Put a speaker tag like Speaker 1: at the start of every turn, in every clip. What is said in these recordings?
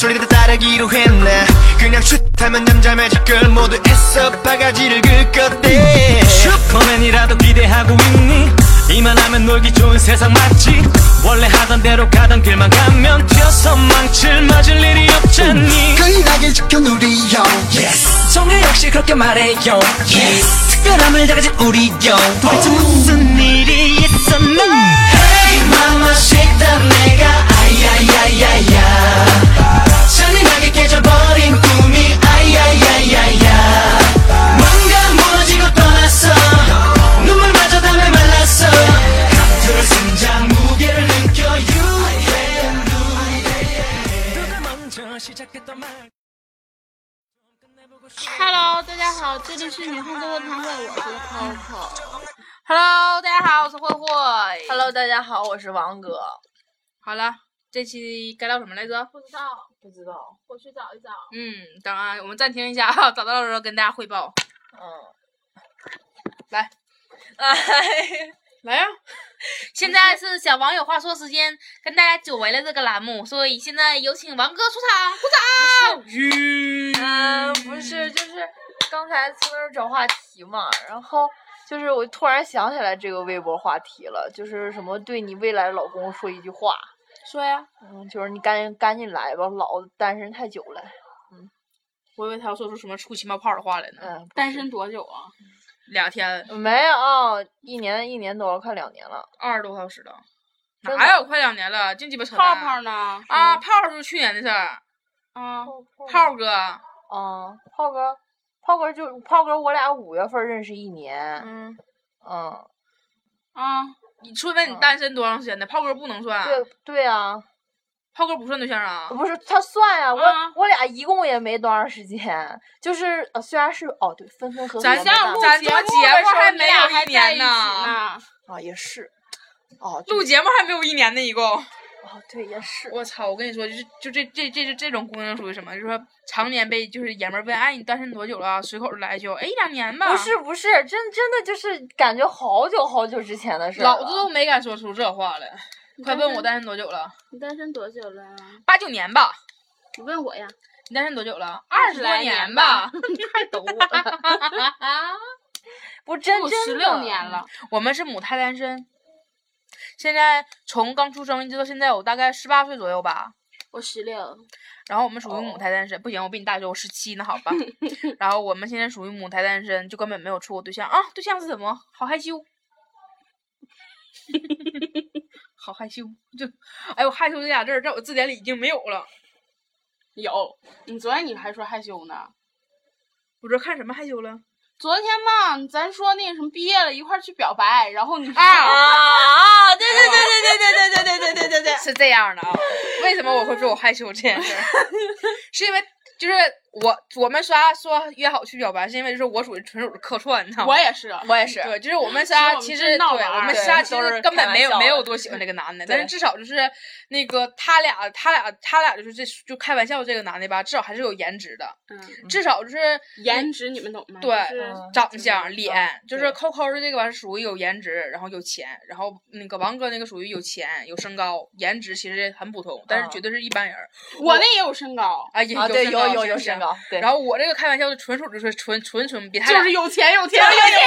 Speaker 1: 소리들 따르기로 했네. 그냥 슛하면 잠잠해질 걸 모두 애써 바가지를 긁었대.
Speaker 2: 슈퍼맨이라도 기대하고 있니? 이만하면 놀기 좋은 세상 맞지? 원래 하던 대로 가던 길만 가면 튀어서 망칠 맞을 일이 없잖니?
Speaker 1: 끌나게 지켜 누리요 yes.
Speaker 2: 성류 역시 그렇게 말해요. Yes. 특별함을 다 가진 우리요 도대체 무슨 일이 있
Speaker 3: 家好，我是
Speaker 4: 王哥。
Speaker 3: 好了，这期该聊什么来着？
Speaker 4: 不知道，不知道，我去找一找。
Speaker 3: 嗯，等啊，我们暂停一下啊，找到的时候跟大家汇报。
Speaker 4: 嗯，
Speaker 3: 来，
Speaker 4: 哎，
Speaker 3: 来呀、现在是小网友话说时间，跟大家久违了这个栏目，所以现在有请王哥出场，鼓掌。
Speaker 4: 嗯，不是，就是刚才从那儿找话题嘛，然后就是我突然想起来这个微博话题了，就是什么对你未来老公说一句话，
Speaker 3: 说呀，
Speaker 4: 嗯，就是你赶紧赶紧来吧，老子单身太久了。
Speaker 3: 嗯我以为他要说出什么出奇冒泡的话来呢。
Speaker 4: 嗯，
Speaker 5: 单身多久啊？
Speaker 3: 两天，
Speaker 4: 没有，哦一年一年多了，快两年了。
Speaker 3: 二十多小时了，哪有快两年了？净鸡巴扯
Speaker 5: 泡泡呢？
Speaker 3: 啊，泡泡是去年的事儿。
Speaker 5: 啊，
Speaker 3: 泡哥，
Speaker 4: 嗯，泡哥，炮哥就炮哥，我俩五月份认识一年。
Speaker 3: 嗯，
Speaker 4: 嗯，
Speaker 5: 啊，
Speaker 3: 你说问你单身多长时间的？炮哥不能算，
Speaker 4: 对对啊，
Speaker 3: 炮哥不算对象啊。
Speaker 4: 不是他算呀、我、
Speaker 5: 啊
Speaker 4: 我俩一共也没多长时间，就是呃，虽然是哦对，分分合合
Speaker 3: 咱咱做节目还没有一年呢，
Speaker 4: 啊也是，哦
Speaker 3: 录节目还没有一年呢，一共。
Speaker 4: 哦对也是，
Speaker 3: 我操！我跟你说，就是就这这这这这种姑娘属于什么？就是说常年被就是爷们儿问，哎，你单身多久了？随口就来一句，哎，一两年吧。
Speaker 4: 不是不是，真真的就是感觉好久好久之前的事儿
Speaker 3: 老子都没敢说出这话来。快问我单身多久了？
Speaker 5: 你单身多久了？
Speaker 3: 八九年吧。
Speaker 5: 你问我呀？
Speaker 3: 你单身多久了？
Speaker 5: 二
Speaker 3: 十多
Speaker 5: 来年
Speaker 3: 吧。
Speaker 5: 你太懂我了。
Speaker 4: 不真
Speaker 5: 我
Speaker 4: 真的
Speaker 5: 十六年了，
Speaker 3: 我们是母胎单身，现在从刚出生一直到现在，我大概十八岁左右吧。
Speaker 5: 我十六。
Speaker 3: 然后我们属于母胎单身，不行，我比你大就我十七呢，好吧。然后我们现在属于母胎单身，就根本没有处过对象啊。对象是什么？好害羞，好害羞，就哎呦，害羞这俩字儿在我字典里已经没有了。
Speaker 5: 有，你昨天你还说害羞呢。
Speaker 3: 我这看什么害羞了？
Speaker 5: 昨天嘛，咱说那个什么毕业了，一块儿去表白，然后你
Speaker 3: 啊
Speaker 4: 啊，对对对对对对对对对对对对对，
Speaker 3: 是这样的啊，为什么我会说我害羞这件事？是因为就是我我们仨说约好去表白，是因为就是我属于纯属是客串，你知道吗？
Speaker 5: 我也是，
Speaker 4: 我也是，
Speaker 3: 对，就是我们
Speaker 5: 其实我们
Speaker 3: 仨其实对我们仨其实根本没有没有多喜欢这个男的，但是至少就是那个他俩他俩他俩就是这就开玩笑这个男的吧，至少还是有颜值的，
Speaker 5: 嗯，
Speaker 3: 至少就是
Speaker 5: 颜值你们懂吗？
Speaker 3: 对
Speaker 4: 嗯
Speaker 3: 长相、脸，就是
Speaker 4: 对
Speaker 3: 扣扣的这个吧是属于有颜值，然后有钱，然后那个王哥那个属于有钱有身高，颜值其实很普通，但是
Speaker 4: 嗯
Speaker 3: 绝对是一般人儿
Speaker 5: 我那也有身高，
Speaker 3: 啊，也
Speaker 4: 啊对
Speaker 3: 身
Speaker 4: 有有有
Speaker 3: 高行行
Speaker 4: 身
Speaker 3: 然后我这个开玩笑的纯属就是纯纯纯比他俩
Speaker 5: 就是有钱有钱
Speaker 4: 有钱有钱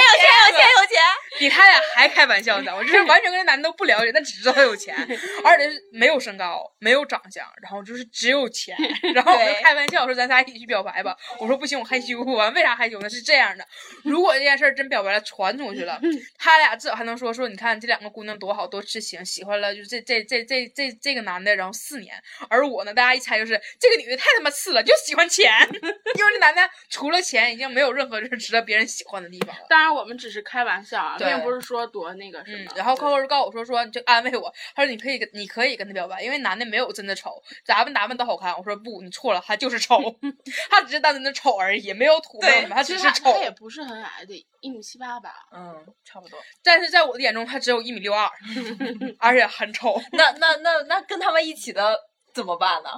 Speaker 4: 有钱有钱，
Speaker 3: 比他俩还开玩笑呢，我就是完全跟这男的都不了解，但只知道他有钱，而且是没有身高，没有长相，然后就是只有钱，然后我就开玩笑说咱仨一起去表白吧，我说不行，我害羞啊，为啥害羞呢？是这样的，如果这件事儿真表白了传出去了，他俩至少还能说说，你看这两个姑娘多好多痴情，喜欢了就这这这这这这个男的，然后四年，而我呢，大家一猜就是这个女的太他妈次了，就喜欢钱，因为这男的除了钱已经没有任何就是值得别人喜欢的地方了。
Speaker 5: 当然我们只是开玩笑啊，
Speaker 3: 对
Speaker 5: 并不是说多那个什么。，
Speaker 3: 嗯然后 Coco 就告诉我说说，你就安慰我，他说你可以跟你可以跟他表白，因为男的没有真的丑，咱们打扮都好看。我说不，你错了，他就是丑，他只是单纯的丑而已，没有土没有什么，他只是丑
Speaker 5: 他他。也不是很矮的，一米七八吧。
Speaker 4: 嗯，差不多。
Speaker 3: 但是在我的眼中，他只有一米六二，而且很丑。
Speaker 4: 那那那那跟他们一起的怎么办呢？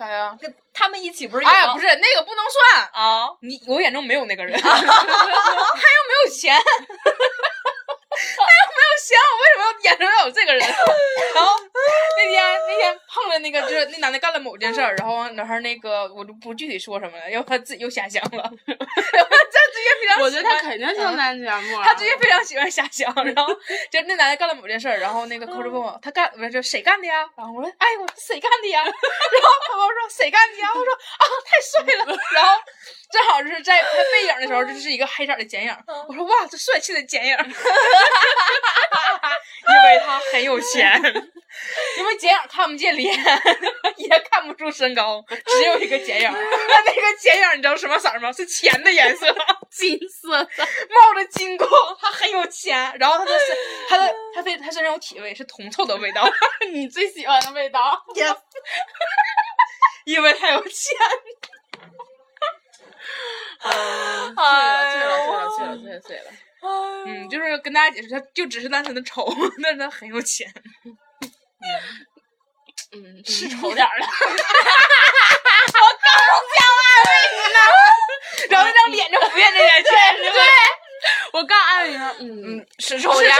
Speaker 3: 啥呀？
Speaker 4: 跟他们一起不是有
Speaker 3: 哎呀，不是那个不能算，
Speaker 4: 啊？
Speaker 3: 你我眼中没有那个人，他又没有钱，他又没有钱，我为什么要眼中要有这个人？然后那天那天碰了那个，就是那男的干了某件事儿，然后然后那个我就不具体说什么了，要不他自己又瞎想了。他直接非常，
Speaker 5: 我觉得他肯定听咱节目啊。
Speaker 3: 他直接非常喜欢瞎想，然后就那男的干了某件事儿，然后那个扣着问我他干不是谁干的呀？然后我说哎我说谁干的呀？然后他跟我说谁干的呀？我说啊太帅了，然后正好就是在拍背影的时候，这是一个黑色的剪影，我说哇这帅气的剪影，因为他很有钱，因为剪影看不见脸，也看不出身高，只有一个剪影，那那个剪影你知道什么色吗？是钱的颜色。
Speaker 5: 金色的，
Speaker 3: 冒着金光，他很有钱，然后他的身，他的他非他身上有体味，是铜臭的味道，
Speaker 5: 你最喜欢的味道。
Speaker 3: 因为他有钱。
Speaker 5: 嗯，醉了，醉了，醉了，醉了，醉了。
Speaker 3: 嗯，就是跟大家解释，他就只是单纯的丑，但是他很有钱。
Speaker 5: 嗯，是丑点儿的。
Speaker 3: 然后那张脸就浮现这眼前，对对，
Speaker 5: 我刚安慰你说，嗯，
Speaker 3: 是丑点儿。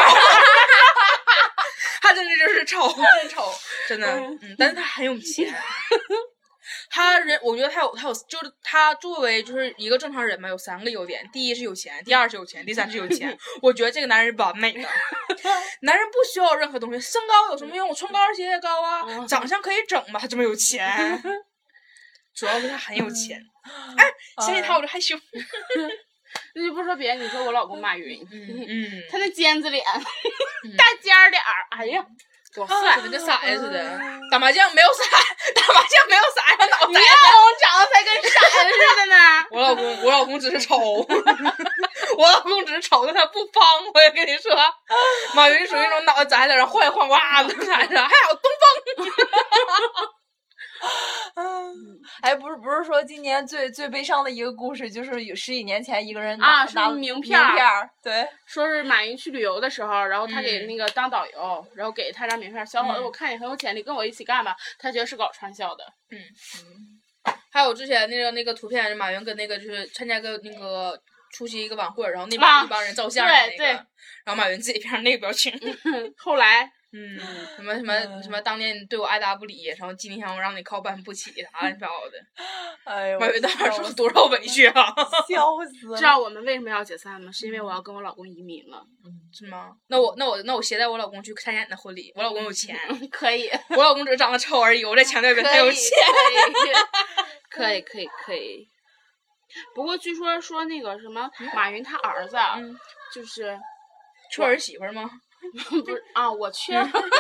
Speaker 3: 他真的就是丑，真丑，真的，嗯，但是他很有钱。他人，我觉得他有，他有，就是他作为就是一个正常人嘛，有三个优点：第一是有钱，第二是有钱，第三是有钱。我觉得这个男人是完美的，男人不需要任何东西，身高有什么用？我穿高跟鞋也高啊，长相可以整吧？他这么有钱，主要是他很有钱。哎，想起他我就害羞。
Speaker 5: 那就不说别的，你说我老公马云，
Speaker 3: 嗯，
Speaker 5: 他那尖子脸，大尖儿脸儿，哎呀，多帅！
Speaker 3: 跟个傻子似的。打麻将没有傻，打麻将没有傻呀，脑袋。
Speaker 5: 你老公长得才跟傻子似的呢。
Speaker 3: 我老公，只是丑，我老公只是丑，但他不方。我也跟你说，马云属于那种脑袋摘了，然后晃一晃，哇，能啥着？还有东方。
Speaker 4: 哎，不是不是说今年最最悲伤的一个故事，就是有十几年前一个人
Speaker 5: 啊
Speaker 4: 拿
Speaker 5: 名
Speaker 4: 名
Speaker 5: 片
Speaker 4: 对，
Speaker 5: 说是马云去旅游的时候，然后他给
Speaker 3: 嗯
Speaker 5: 那个当导游，然后给他张名片，小伙子，
Speaker 3: 嗯
Speaker 5: 我看你很有潜力，跟我一起干吧。他觉得是搞传销的，
Speaker 3: 还有之前那个那个图片，马云跟那个就是参加个那个出席一个晚会，然后那
Speaker 5: 啊
Speaker 3: 帮一帮人照相的那个，
Speaker 5: 对对
Speaker 3: 然后马云自己片上那个表情。
Speaker 5: 后来
Speaker 3: 嗯，什么什么什么，当年你对我爱答不理，然后今天我让你靠搬不起，啥乱七八糟的。
Speaker 4: 哎呦，
Speaker 3: 马云当时受了多少委屈啊？
Speaker 4: 笑死了！
Speaker 5: 知道我们为什么要解散吗？是因为我要跟我老公移民了。
Speaker 3: 是吗？那我那我那我携带我老公去参加你的婚礼，我老公有钱，
Speaker 5: 可以，
Speaker 3: 我老公只是长得丑而已。我再强调一遍，他，有钱。
Speaker 5: 可以，可以，可以。不过据说说那个什么马云他儿子就是
Speaker 3: 缺 儿媳妇儿吗？
Speaker 5: 不是啊，我缺，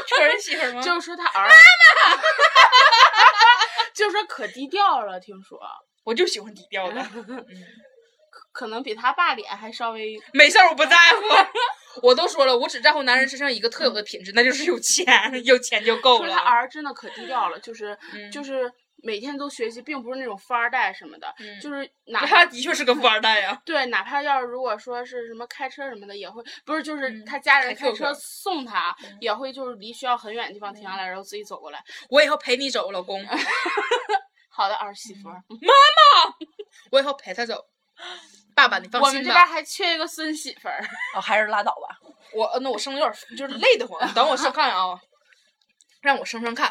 Speaker 3: 缺儿媳妇儿吗？
Speaker 5: 就是说他儿子，妈妈，就是说可低调了，听说
Speaker 3: 我就喜欢低调的，
Speaker 5: 可能比他爸脸还稍微
Speaker 3: 没事儿我不在乎。我都说了，我只在乎男人身上一个特有的品质，那就是有钱，有钱就够
Speaker 5: 说他。儿真的可低调了，就是、
Speaker 3: 嗯
Speaker 5: 就是每天都学习，并不是那种富二代什么的，
Speaker 3: 嗯
Speaker 5: 就是 哪
Speaker 3: 他
Speaker 5: 怕
Speaker 3: 的确是个富二代呀。
Speaker 5: 对，哪怕要是如果说是什么开车什么的，也会不是就是
Speaker 3: 嗯
Speaker 5: 他家人开车送他，也会就是离学校很远的地方停下来，然后自己走过来。
Speaker 3: 我以后陪你走，老公，
Speaker 5: 好的儿媳妇妈妈，
Speaker 3: 我以后陪他走。爸爸，你放心
Speaker 5: 我们这边。还缺一个孙媳妇儿。
Speaker 4: 哦，还是拉倒吧。
Speaker 3: 我呃那我生的有点就是累得慌，等我生看啊，让我生生看。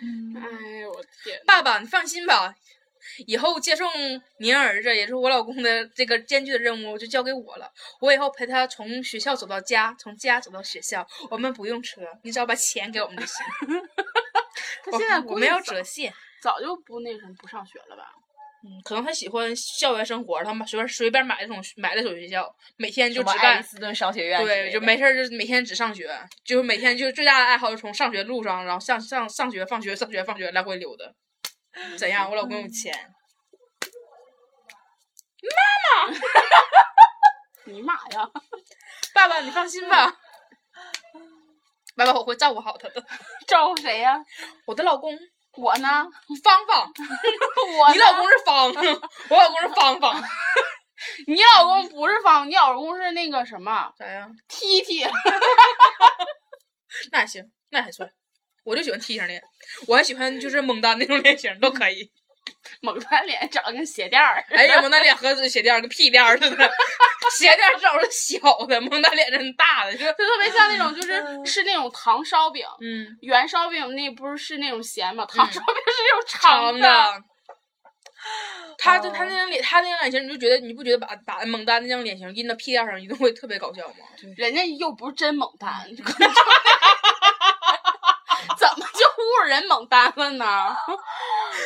Speaker 5: 哎呦我天！
Speaker 3: 爸爸，你放心吧，以后接送您儿子，也是我老公的这个艰巨的任务，就交给我了。我以后陪他从学校走到家，从家走到学校，我们不用车，你只要把钱给我们就行。
Speaker 5: 他现在
Speaker 3: 我我们要折现。
Speaker 5: 早就不那什么不上学了吧？
Speaker 3: 嗯，可能他喜欢校园生活，他们随便随便买那种买那种学校，每天就只干
Speaker 4: 斯顿商学院
Speaker 3: 对，就没事儿就每天只上学，就是每天就最大的爱好就是从上学路上，然后上上上学放学上学放学来回溜达。怎样？我老公有钱。
Speaker 5: 妈妈尼玛呀！
Speaker 3: 爸爸，你放心吧。爸爸，我会照顾好他的。
Speaker 5: 照顾谁呀？
Speaker 3: 我的老公
Speaker 5: 我呢？
Speaker 3: 芳芳，
Speaker 5: 我
Speaker 3: 你老公是芳，我老公是芳芳。
Speaker 5: 你老公不是芳，你老公是那个什么
Speaker 3: 啥呀
Speaker 5: ？T T。
Speaker 3: 那还行，那还算。我就喜欢 T 型脸，我还喜欢就是蒙丹那种脸型都可以。
Speaker 5: 猛男脸长得跟鞋垫儿。
Speaker 3: 哎呀，蒙大脸和鞋垫儿跟屁垫儿似的，鞋垫儿正好是小的，蒙大脸真大的，就
Speaker 5: 就特别像那种，就是吃那种糖烧饼，
Speaker 3: 嗯
Speaker 5: 圆烧饼那不是是那种咸吗？糖烧饼是那种
Speaker 3: 长
Speaker 5: 的。
Speaker 3: 的。他就他那张脸，他那张脸型，你就觉得你不觉得把把猛丹那张脸型印到屁垫上，一定会特别搞笑吗？
Speaker 5: 人家又不是真猛丹，怎么就侮辱人猛丹了呢？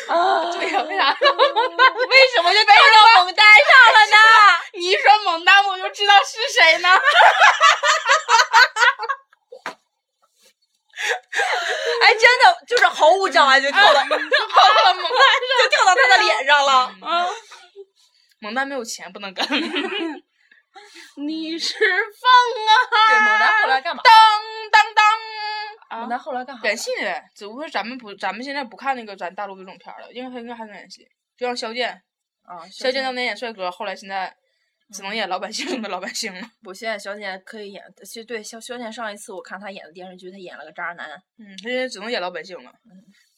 Speaker 4: 啊，
Speaker 3: 对呀、为啥？
Speaker 4: 为什么就背到猛丹上了呢？
Speaker 5: 你一说猛丹，我就知道是谁呢。
Speaker 4: 哎，真的就是毫无障碍就跳到，
Speaker 3: 好了，蒙丹
Speaker 4: 就跳到他的脸上了。
Speaker 3: 蒙丹没有钱不能干。
Speaker 5: 你是风啊！
Speaker 4: 对，猛男后来干嘛？
Speaker 3: 当当当。
Speaker 4: 猛男后来干啥？
Speaker 3: 演戏的，只不过咱们不，咱们现在不看那个咱大陆这种片儿了，因为他应该还能演戏，就像肖剑，
Speaker 4: 啊，
Speaker 3: 肖剑当年演帅哥，后来现在只能演老百姓中的老百姓了。
Speaker 4: 不，现在肖剑可以演，其实对肖肖剑上一次我看他演的电视剧，他演了个渣男。
Speaker 3: 嗯，他现在只能演老百姓了。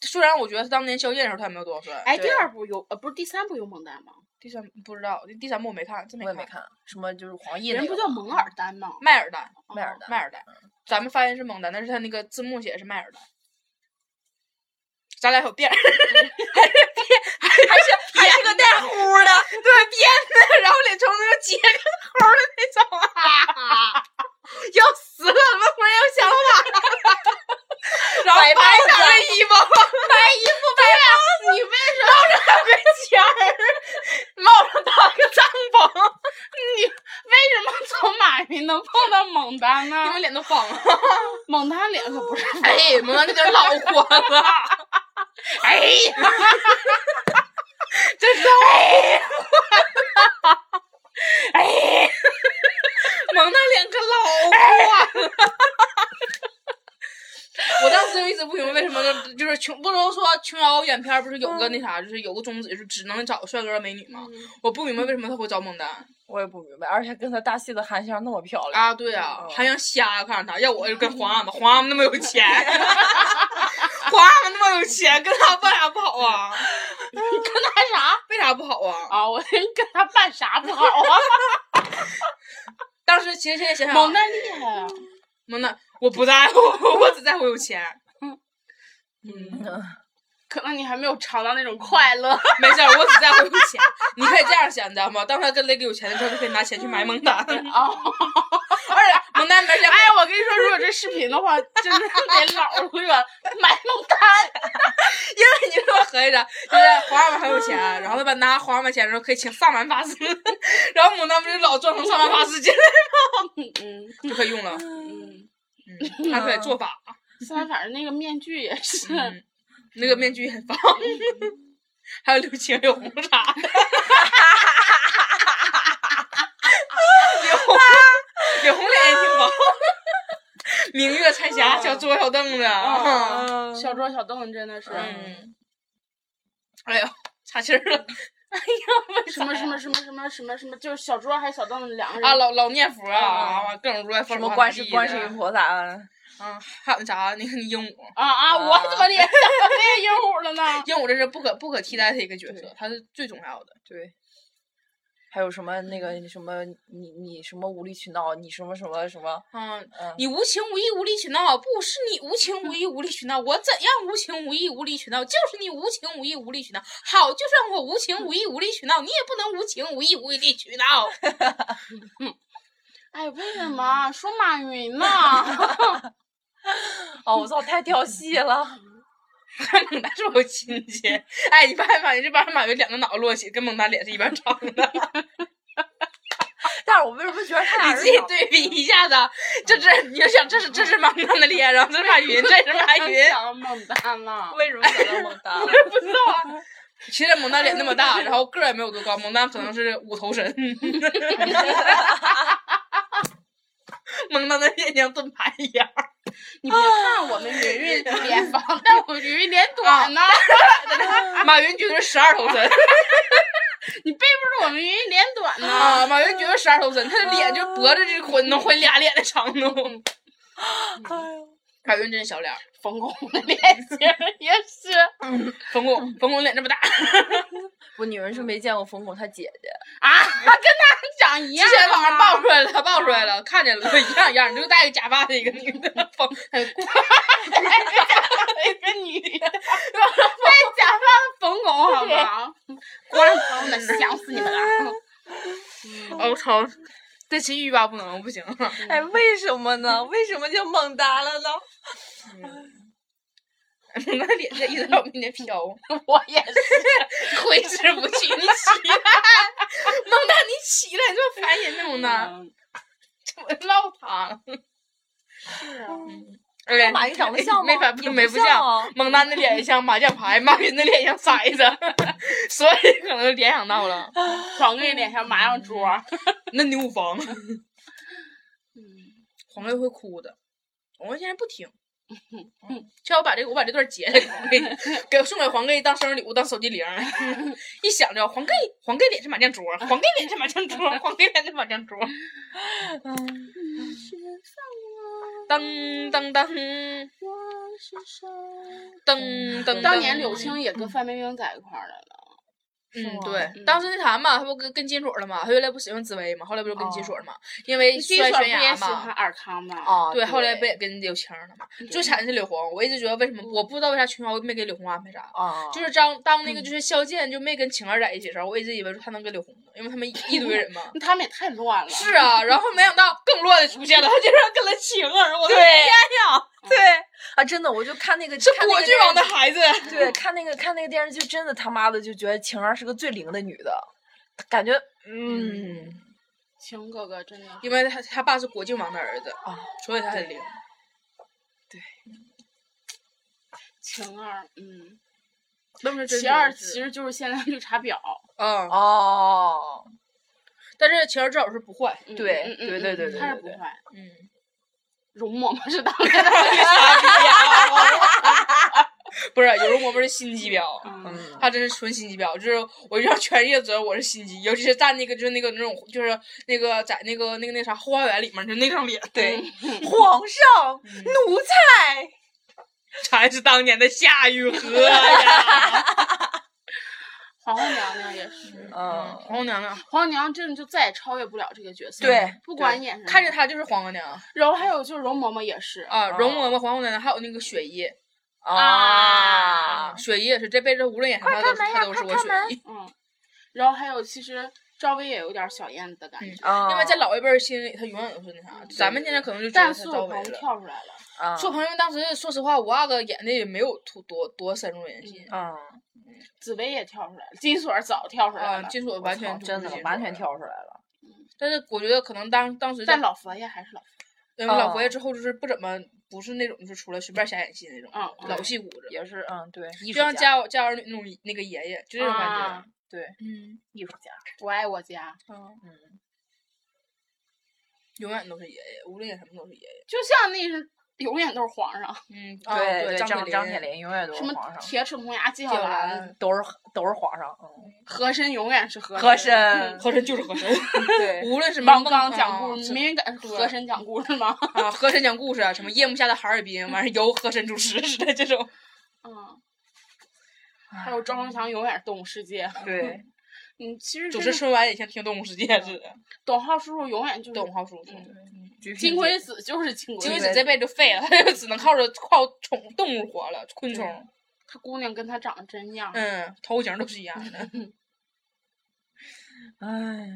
Speaker 3: 虽然我觉得他当年肖剑的时候他也没有多少岁，
Speaker 5: 哎，第二部有呃，不是第三部有猛丹吗？
Speaker 3: 第三不知道，第三部我没看，真看。
Speaker 4: 我也没看，什么就是黄奕那
Speaker 5: 人
Speaker 4: 个
Speaker 5: 不叫蒙尔丹吗？
Speaker 3: 麦尔丹，
Speaker 4: 迈尔丹。
Speaker 3: 麦尔丹，咱们发音是蒙丹，但是他那个字幕写的是麦尔丹。咱俩有辫儿，还是辫，还是
Speaker 4: 还是个带呼的，
Speaker 3: 对辫子，然后脸从那个接个头的那种啊，要死了！怎么忽然有想法？然后
Speaker 4: 白帽
Speaker 3: 白色
Speaker 4: 子
Speaker 3: 的衣服，
Speaker 4: 白衣服白
Speaker 5: 你为什么
Speaker 3: 个尖儿，帽上搭个帐篷，
Speaker 5: 你为什么从马云能碰到猛丹呢
Speaker 3: 因？为脸都方了。
Speaker 5: 蒙丹脸可不是
Speaker 3: 哎，蒙丹这点老火了，
Speaker 5: 哎，
Speaker 3: 真是哎，哎，蒙丹脸可老火了。我当时就一直不明白为什么就就是琼，不都说琼瑶演片不是有个那啥，就是有个宗旨，就是只能找帅哥美女吗？我不明白为什么他会找蒙丹
Speaker 4: 我也不明白，而且跟他大戏的韩香那么漂亮。
Speaker 3: 啊？对啊，韩香瞎看着他，要我就跟皇阿玛，皇阿玛那么有钱，皇阿玛那么有钱，跟他办啥不好啊？
Speaker 5: 跟他啥
Speaker 3: 为啥不好啊？
Speaker 5: 啊？我跟他办啥不好啊？
Speaker 3: 当时其实现在想想，
Speaker 5: 蒙娜厉害啊！
Speaker 3: 蒙娜，我不在乎，我只在乎有钱。
Speaker 4: 嗯嗯，
Speaker 5: 可能你还没有尝到那种快乐。
Speaker 3: 没事儿，我只在乎有钱。你可以这样想，你知道吗？当他跟雷哥有钱的时候，就可以拿钱去买蒙丹。
Speaker 5: 哦，
Speaker 3: 而且蒙丹没事，
Speaker 5: 哎，我跟你说，如果这视频的话，真的得老乐买蒙丹。
Speaker 3: 因为你说合计着，就是皇阿玛很有钱，然后他把拿皇阿玛钱的时候可以请萨满法师，然后蒙丹不就老装成萨满法师进来吗
Speaker 5: 嗯
Speaker 3: 就可以用了，
Speaker 5: 嗯，
Speaker 3: 嗯，还可以做法，
Speaker 5: 三反正那个面具也是。
Speaker 3: 嗯，那个面具很棒，还有刘青、刘红啥的，刘红，刘红脸也挺棒，明月彩霞，小桌小凳子，
Speaker 5: 嗯小桌小凳子真的是，
Speaker 3: 嗯，哎呦，岔气儿了。哎呀，为
Speaker 5: 什么什么什么什么什么什么，就是小桌还是小凳子两个人
Speaker 3: 啊，老老念佛啊，各种如来佛
Speaker 4: 什么观世观世音菩萨啊，
Speaker 3: 啊，还有那啥，那个鹦鹉，
Speaker 5: 啊啊！我怎么联想到那个鹦鹉了呢？
Speaker 3: 鹦鹉这是不可不可替代的一个角色，它是最重要的。
Speaker 4: 对。还有什么那个什么你你什么无理取闹，你什么什么什么，
Speaker 3: 嗯，
Speaker 4: 嗯，
Speaker 3: 你无情无义无理取闹，不是你无情无义无理取闹，我怎样无情无义无理取闹？就是你无情无义无理取闹。好，就算我无情无义无理取闹，你也不能无情无义无理取闹。
Speaker 5: 哎，为什么说马云呢？
Speaker 4: 哦，我操，太调戏了。
Speaker 3: 蒙丹是我亲戚，哎，你发现马云这帮马云两个脑袋摞起，跟蒙达脸是一般长的。
Speaker 4: 但是我为什么觉得他俩
Speaker 3: 你自己对比一下子，这这你就想这是这是蒙丹的脸，然后这是马云，这是马 云。
Speaker 5: 想到猛丹了。
Speaker 4: 为什么想到蒙丹了？
Speaker 3: 不知道啊。其实蒙丹脸那么大，然后个儿也没有多高，蒙丹可能是五头身。蒙丹的脸像盾牌一样。
Speaker 5: 你别看我们云云 脸方，但我云云脸短呢。
Speaker 3: 马云绝对是十二头身
Speaker 5: 你背不住我们云云脸短呢。
Speaker 3: 啊！马云觉得十二头身，他的脸就脖子这宽能换俩脸的长度。
Speaker 4: 哎呦，
Speaker 3: 海云真是小脸儿，
Speaker 5: 冯巩的脸 型也是。
Speaker 3: 冯巩冯巩脸这么大，
Speaker 4: 我女人是没见过冯巩他姐姐，
Speaker 5: 啊，跟他长一样
Speaker 3: 之
Speaker 5: 样。
Speaker 3: 前网上爆出来了，爆出来了，看见了，都一样一样，就戴个假发的一个女的，冯
Speaker 5: 一个女的，戴假发的冯巩，好吗？光头的，想死你们了！
Speaker 3: 哦我操，这期欲罢不能，不行。
Speaker 4: 哎，为什么呢？为什么就猛哒了呢？
Speaker 3: 那脸在一直在我面前飘，
Speaker 5: 我也是，
Speaker 3: 挥之不去。你起来，蒙大，你起来，这么烦人呢，蒙大，
Speaker 5: 嗯
Speaker 3: 我唠汤。
Speaker 5: 是啊，
Speaker 3: 而且
Speaker 4: 马云长得像吗
Speaker 3: 没法
Speaker 4: 也不
Speaker 3: 没不
Speaker 4: 像啊
Speaker 3: 蒙丹的脸像麻将牌，马云的脸像骰子，所以可能联想到了
Speaker 5: 黄贵脸像麻将桌。
Speaker 3: 那牛房。
Speaker 5: 嗯，
Speaker 3: 黄盖会哭的，黄贵现在不听。叫我把这个，我把这段截下来，黄给送给黄盖当生日礼物，当手机铃。一想着黄盖，黄盖脸是麻将桌，黄盖脸是麻将桌，黄盖脸是麻将桌。当当当，噔噔。
Speaker 5: 当年柳青也跟范冰冰在一块儿来了。
Speaker 3: 嗯，对，
Speaker 5: 嗯
Speaker 3: 当时那啥嘛，他不跟跟金锁了嘛，他原来不喜欢紫薇嘛，后来不就跟金锁了嘛，因为
Speaker 5: 金
Speaker 3: 摔悬崖
Speaker 5: 喜欢。尔康嘛？
Speaker 4: 啊，
Speaker 3: 对，后来不也跟柳青了嘛？最惨的是柳红，我一直觉得为什么我不知道为啥琼瑶没给柳红安排啥，
Speaker 4: 啊，
Speaker 3: 就是当当那个就是萧剑就没跟晴儿在一起的时候，我一直以为他能跟柳红，因为他们一一堆人嘛。
Speaker 5: 他们也太乱了。
Speaker 3: 是啊，然后没想到更乱的出现了，他竟然跟了晴儿，我的天呀！
Speaker 4: 对啊，真的，我就看那个
Speaker 3: 是果郡王的孩子。
Speaker 4: 对，看那个看那个电视剧，真的他妈的就觉得晴儿是个最灵的女的，感觉嗯
Speaker 5: 晴哥哥真的
Speaker 3: 因为他他爸是果郡王的儿子
Speaker 4: 啊，
Speaker 3: 所以他很灵。
Speaker 5: 对 晴儿，嗯，
Speaker 3: 那不是真
Speaker 5: 晴儿其实就是限量绿茶婊。
Speaker 3: 嗯，
Speaker 4: 哦，
Speaker 3: 但是晴儿至少是不坏。
Speaker 5: 嗯
Speaker 4: 对对对对
Speaker 5: 嗯
Speaker 4: 对对对
Speaker 5: 他是不坏。
Speaker 3: 嗯，
Speaker 5: 容嬷嬷是当 年的绿茶婊。
Speaker 3: 不是有容嬷嬷是心机婊，她真是纯心机婊，就是我就让全世界知道我是心机，尤其是站那个就是那个那种就是那个在那个那个那啥后花园里面就那张脸，对，
Speaker 4: 皇上奴才，
Speaker 3: 才是当年的夏雨荷呀。
Speaker 5: 皇后娘娘也是，
Speaker 4: 嗯，
Speaker 3: 皇后娘娘
Speaker 5: 皇后娘娘真的就再也超越不了这个角色。
Speaker 4: 对，
Speaker 5: 不管演什么，
Speaker 3: 看着她就是皇后娘
Speaker 5: 然后还有就是容嬷嬷也是，
Speaker 3: 啊，容嬷嬷、皇后娘娘，还有那个雪姨
Speaker 4: 啊，
Speaker 3: 雪姨也是这辈子无论演什么她都是我雪姨。
Speaker 5: 嗯，然后还有其实赵薇也有点小燕子的感觉，
Speaker 4: 啊
Speaker 3: 因为在老一辈儿心里，她永远都是那啥，咱们现在可能就觉得她
Speaker 5: 但苏有朋
Speaker 3: 赵薇了。
Speaker 5: 跳出来了，
Speaker 4: 啊
Speaker 3: 苏有朋因为当时说实话，五阿哥演的也没有多多多深入人心
Speaker 4: 嗯，
Speaker 5: 紫薇也跳出来了，金锁早跳出来
Speaker 3: 啊，
Speaker 5: 了，
Speaker 3: 金锁完全
Speaker 4: 真的
Speaker 3: 是
Speaker 4: 完全跳出来了，
Speaker 3: 但是我觉得可能当当时在
Speaker 5: 但老佛爷还是老佛
Speaker 3: 因为老
Speaker 4: 哦
Speaker 3: 佛爷之后就是不怎么不是那种就是出来随便瞎演戏那种，
Speaker 5: 嗯嗯
Speaker 3: 老戏骨子，
Speaker 4: 也是嗯对，
Speaker 3: 就像
Speaker 4: 术家，
Speaker 3: 家家儿女那种那个爷爷，就这种感觉
Speaker 5: 啊。
Speaker 4: 对，
Speaker 3: 嗯。
Speaker 4: 艺术家，
Speaker 5: 我爱我家，
Speaker 3: 嗯，
Speaker 4: 嗯，
Speaker 3: 永远都是爷爷，无论演什么都是爷爷。
Speaker 5: 就像那是永远都是皇上，
Speaker 3: 嗯，啊对，
Speaker 4: 对张
Speaker 3: 张
Speaker 4: 张铁林永远都
Speaker 5: 什么
Speaker 4: 是皇上，
Speaker 5: 铁齿铜牙纪晓岚
Speaker 3: 岚，
Speaker 4: 都是都是皇上，嗯，
Speaker 5: 和珅永远是和
Speaker 4: 和珅，
Speaker 3: 和珅就是和珅，
Speaker 4: 对，
Speaker 3: 无论什么
Speaker 5: 王刚讲故事，
Speaker 3: 啊什
Speaker 5: 明明敢和珅讲故事吗？
Speaker 3: 啊，和珅讲故事啊，什么夜幕下的哈尔滨，完事由和珅主持似的这种。
Speaker 5: 嗯，还有赵忠祥永远是动物世界，
Speaker 4: 对，
Speaker 5: 嗯，其实
Speaker 3: 主
Speaker 5: 真的
Speaker 3: 持春晚也像听动物世界似的。
Speaker 5: 董浩叔叔永远就是
Speaker 3: 董浩叔叔，
Speaker 5: 金龟子就是金龟子，
Speaker 3: 金龟子这辈子就废了，他 就只能靠着靠宠动物活了，昆虫。
Speaker 5: 他姑娘跟他长得真像，
Speaker 3: 嗯，头型都是一样的。
Speaker 4: 唉，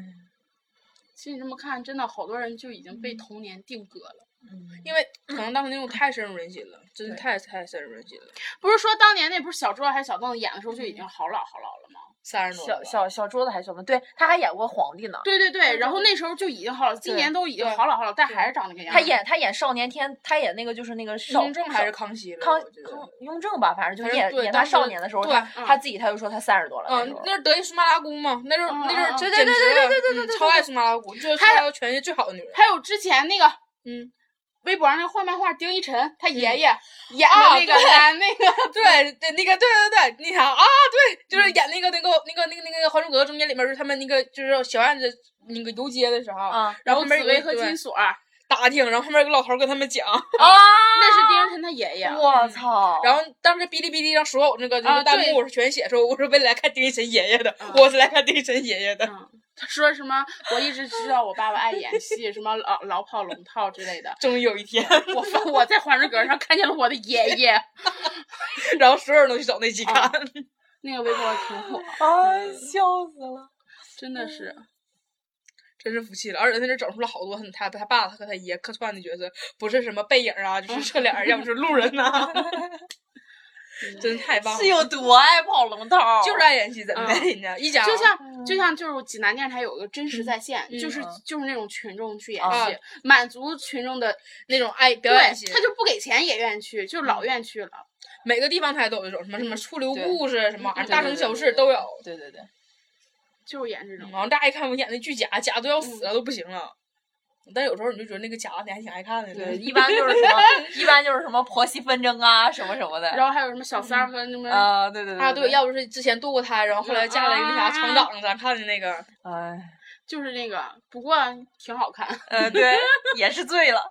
Speaker 5: 其实你这么看，真的好多人就已经被童年定格了。
Speaker 3: 因为可能当时那种太深入人心了，真是太太深入人心了。
Speaker 5: 不是说当年那不是小周还是小凳子演的时候就已经好老好老了吗？
Speaker 4: 小
Speaker 3: 三十多小
Speaker 4: 小小桌子还是小凳，对，他还演过皇帝呢。
Speaker 5: 对对对，然后那时候就已经好了，今年都已经好老好老，但还是长那个样。
Speaker 4: 他演他演少年天，他演那个就是那个少
Speaker 3: 雍正还是康熙了？
Speaker 4: 康康雍正吧，反正就演演他少年的时候，
Speaker 3: 对
Speaker 4: 他自己他就说他三十多了。
Speaker 3: 嗯那是德意苏麻拉姑嘛，那阵儿
Speaker 5: 嗯
Speaker 3: 那阵儿
Speaker 5: 嗯嗯
Speaker 3: 简
Speaker 4: 对对对对对对
Speaker 3: 直嗯超爱苏麻拉姑，就是
Speaker 5: 还有
Speaker 3: 超全世界最好的女人。
Speaker 5: 还有之前那个
Speaker 3: 嗯，
Speaker 5: 微博上那个画漫画丁一晨，他爷爷演
Speaker 3: 啊
Speaker 5: 的那个 那个，
Speaker 3: 对对，那个对对对，那啥啊，对，就是演那个那个那个那个那个《还珠格格》中间里面，就是他们那个就是小燕子那个游街的时候，
Speaker 4: 啊
Speaker 3: 然后
Speaker 5: 紫薇和金锁，
Speaker 3: 打听，然后后面有个老头跟他们讲，
Speaker 4: 啊，
Speaker 5: 那是丁一晨他爷爷。
Speaker 4: 我操！
Speaker 3: 然后当时哔哩哔哩上所有那个就是
Speaker 5: 啊对
Speaker 3: 弹幕全写说，我是为了来看丁一晨爷爷的，
Speaker 5: 啊
Speaker 3: 我是来看丁一晨爷爷的。
Speaker 5: 嗯，他说什么？我一直知道我爸爸爱演戏，什么老老跑龙套之类的。
Speaker 3: 终于有一天，
Speaker 5: 我发我在还珠格格上看见了我的爷爷，
Speaker 3: 然后所有人都去找那集看。
Speaker 5: 啊那个微博挺火，
Speaker 4: 啊，笑死了。
Speaker 5: 真的是。
Speaker 3: 真是服气了，而且在这整出了好多他他他爸他和他爷客串的角色，不是什么背影啊，就是侧脸儿，要么是路人呐、真是太棒了，
Speaker 4: 是有多爱跑龙套？
Speaker 3: 就是爱演戏，怎么的，
Speaker 5: 嗯。
Speaker 3: 人家一家
Speaker 5: 就像就像就是济南电视台有个真实在线，
Speaker 3: 嗯
Speaker 5: 就是
Speaker 4: 嗯。
Speaker 5: 就是那种群众去演
Speaker 3: 啊
Speaker 5: 戏，满足群众的
Speaker 3: 那种爱表演，型，
Speaker 5: 他就不给钱也愿意去，就老愿意去了。
Speaker 3: 每个地方台都有这种什么什么出溜故事，什么玩意儿大城小事都有。
Speaker 4: 对对对，
Speaker 5: 就是演这种，
Speaker 3: 然后大家一看我演的剧假，假都要
Speaker 5: 嗯。
Speaker 3: 死了都不行了。但有时候你就觉得那个假你还挺爱看的。
Speaker 4: 对，一般就是什么，一般就是什么婆媳纷争啊，什么什么的。
Speaker 5: 然后还有什么小三儿和什么，
Speaker 4: 啊，对对对
Speaker 3: 啊，对，要不是之前堕过胎，然后后来嫁了一个那啥厂长，咱看的那个，
Speaker 4: 哎，
Speaker 5: 就是那个，不过挺好看。
Speaker 4: 呃，对，也是醉了。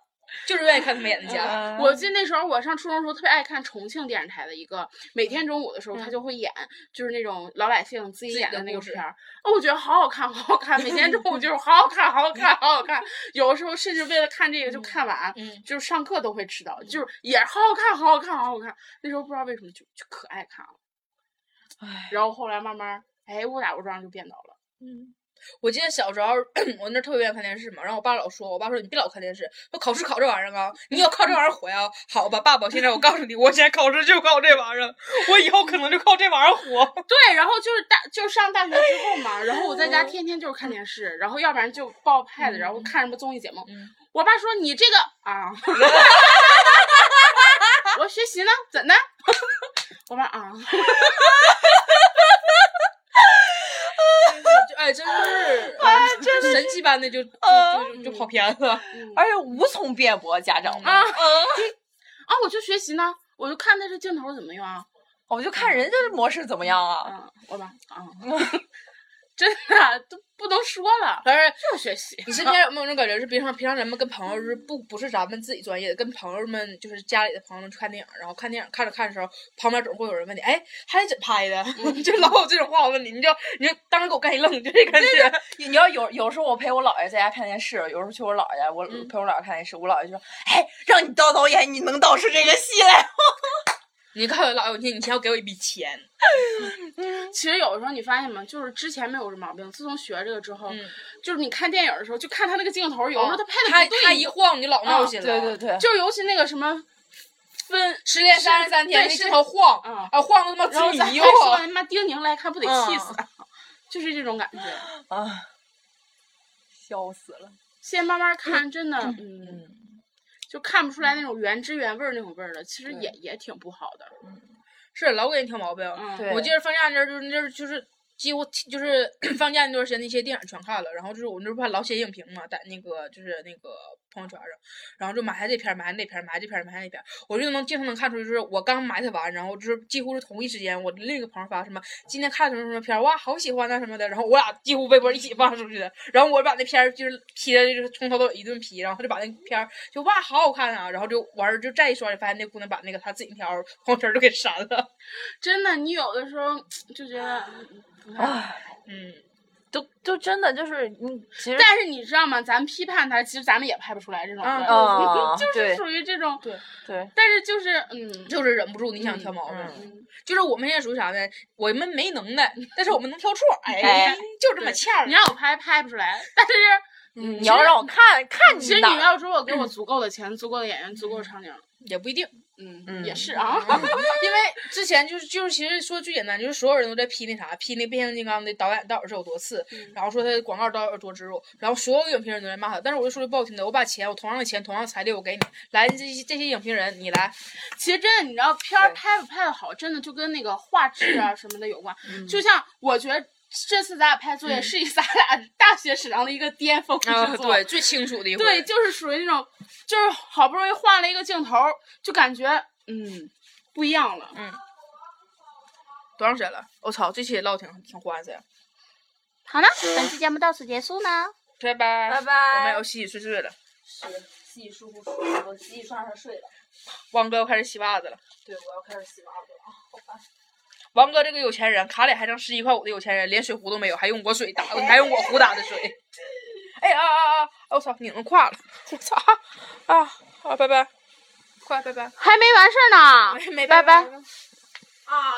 Speaker 3: 就是愿意看他们演的假。
Speaker 4: 嗯
Speaker 5: 我记得那时候我上初中的时候特别爱看重庆电视台的一个，每天中午的时候他就会演，就是那种老百姓自己演
Speaker 3: 的
Speaker 5: 那个片儿，哦，我觉得好好看，好好看，每天中午就是好好看，好好看，好好看。有的时候甚至为了看这个就看完，
Speaker 3: 嗯，
Speaker 5: 就是上课都会迟到，就是也好好看，好好看，好好看。那时候不知道为什么就就可爱看了，
Speaker 4: 唉，
Speaker 5: 然后后来慢慢，哎，误打误撞就变到了。
Speaker 3: 我记得小时候 我那特别愿意看电视嘛，然后我爸老说，我爸说你别老看电视，说考试考这玩意儿啊，你要靠这玩意儿活呀。好吧，爸爸，现在我告诉你，我现在考试就靠这玩意儿，我以后可能就靠这玩意儿活。
Speaker 5: 对，然后就是大，就上大学之后嘛，然后我在家天天就是看电视，然后要不然就抱 pad，然后看什么综艺节目。
Speaker 3: 嗯
Speaker 5: 我爸说你这个啊，我学习呢，怎的？我爸啊，
Speaker 3: 就哎，真是，哎，真是 神奇般的就就就跑偏了。
Speaker 5: 嗯
Speaker 4: 而且无从辩驳家长们。
Speaker 5: 啊啊，我就学习呢，我就看他这镜头怎么用啊？
Speaker 4: 我就看人家这模式怎么样啊？
Speaker 5: 嗯，我吧啊，真的都不能说了，
Speaker 3: 但是
Speaker 5: 就是学习。
Speaker 3: 你身边有没有那种感觉？是平常平常咱们跟朋友是不不是咱们自己专业的，跟朋友们就是家里的朋友们去看电影，然后看电影看着看的时候，旁边总会有人问你，哎，他是怎拍的？就老有这种话问你，你就你就当时给我干一愣，就这感觉。
Speaker 4: 你知道有有时候我陪我姥爷在家看电视，有时候去我姥爷家，我
Speaker 3: 嗯
Speaker 4: 陪我姥爷看电视，我姥爷就说：“哎，让你导导演，你能导出这个戏来吗
Speaker 3: 你告诉老有一天，你先要给我一笔钱。
Speaker 5: 其实有的时候你发现吗？就是之前没有这毛病，自从学这个之后，
Speaker 3: 嗯，
Speaker 5: 就是你看电影的时候，就看他那个镜头，有时候他拍的
Speaker 3: 他
Speaker 5: 不对，
Speaker 3: 他一晃你就老闹心了。
Speaker 4: 对对对，
Speaker 5: 就尤其那个什么分
Speaker 3: 失恋三十三天，那
Speaker 5: 对
Speaker 3: 镜头晃，
Speaker 5: 嗯
Speaker 3: 啊晃的他妈
Speaker 5: 然后
Speaker 3: 直迷
Speaker 5: 咱还说。他妈丁宁来看不得气死，就是这种感觉。
Speaker 4: 啊，笑死了。
Speaker 5: 现在慢慢看，真的，嗯，
Speaker 4: 嗯，
Speaker 5: 就看不出来那种原汁原味儿那种味儿了。其实也也挺不好的。
Speaker 3: 是老给人挑毛病。
Speaker 5: 嗯，
Speaker 3: 我记得放假那阵儿就是那阵儿就是几乎就是 放假那段时间那些电影全看了，然后就是我那时候不还老写影评嘛，在那个就是那个朋友圈上，然后就埋汰这片儿埋汰那片儿埋汰这片儿埋汰那片儿，我就能经常能看出就是我刚埋汰完，然后就是几乎是同一时间，我另一个朋友发什么今天看什么什么片儿，哇，好喜欢啊什么的，然后我俩几乎微博一起发出去的，然后我把那片儿就是 P 的就是从头到尾一顿 P，然后他就把那片儿就哇好好看啊，然后就完事儿就再一刷就发现那姑娘把那个她自己那条朋友圈儿都给删了，
Speaker 5: 真的，你有的时候就觉得。
Speaker 4: 唉，
Speaker 3: 嗯。
Speaker 4: 都都真的就是你，其实
Speaker 5: 但是你知道吗？咱批判他，其实咱们也拍不出来这种
Speaker 3: 啊
Speaker 5: 事儿，
Speaker 4: 啊
Speaker 5: 就是属于这种。
Speaker 3: 对
Speaker 4: 对，
Speaker 5: 但是就是嗯，
Speaker 3: 就是忍不住你想挑毛病，
Speaker 4: 嗯
Speaker 3: 就是我们现在属于啥呢？我们没能耐，但是我们能挑错，哎，
Speaker 4: 哎
Speaker 3: 就这么欠儿
Speaker 5: 你。让我拍拍不出来，但是
Speaker 4: 嗯你要让我看看你
Speaker 5: 其实你要说我给我足够的钱、足够的演员、足够的场景，
Speaker 3: 也不一定，
Speaker 5: 嗯，
Speaker 4: 嗯
Speaker 5: 也是啊。
Speaker 3: 因为之前就是就是其实说最简单，就是所有人都在批那啥，批那变形金刚的导演到底是有多次，
Speaker 5: 嗯
Speaker 3: 然后说他的广告到底有多植入，然后所有影评人都在骂他。但是我就说句不好听的，我把钱，我同样的钱，同样的财力，我给你，来这些这些影评人，你来，
Speaker 5: 其实真的，你知道片儿拍不拍的好，真的就跟那个画质啊 什么的有关。
Speaker 3: 嗯
Speaker 5: 就像我觉得这次咱俩拍作业是以咱俩大学史上的一个巅峰之
Speaker 3: 啊，
Speaker 5: 作。
Speaker 3: 对，最清楚的一回，
Speaker 5: 对，就是属于那种，就是好不容易换了一个镜头，就感觉嗯不一样了。
Speaker 3: 嗯多长时间了？我操，这期也唠挺挺欢实呀。
Speaker 5: 好呢，本期节目到此结束呢。
Speaker 3: 拜拜，
Speaker 4: 拜拜
Speaker 3: 我们要洗洗睡睡了。
Speaker 4: 洗
Speaker 5: 洗洗漱漱睡，我洗洗涮涮睡了。
Speaker 3: 王哥要开始洗袜子了。
Speaker 5: 对，我要开始洗袜子了啊，好烦。
Speaker 3: 王哥这个有钱人，卡里还剩十一块五的有钱人，连水壶都没有，还用我水打，还用我壶打的水。哎啊啊啊！我操，拧胯了！我操啊啊！拜拜，快拜拜，
Speaker 5: 还没完事儿呢，
Speaker 3: 没没
Speaker 5: 拜拜。
Speaker 3: 啊！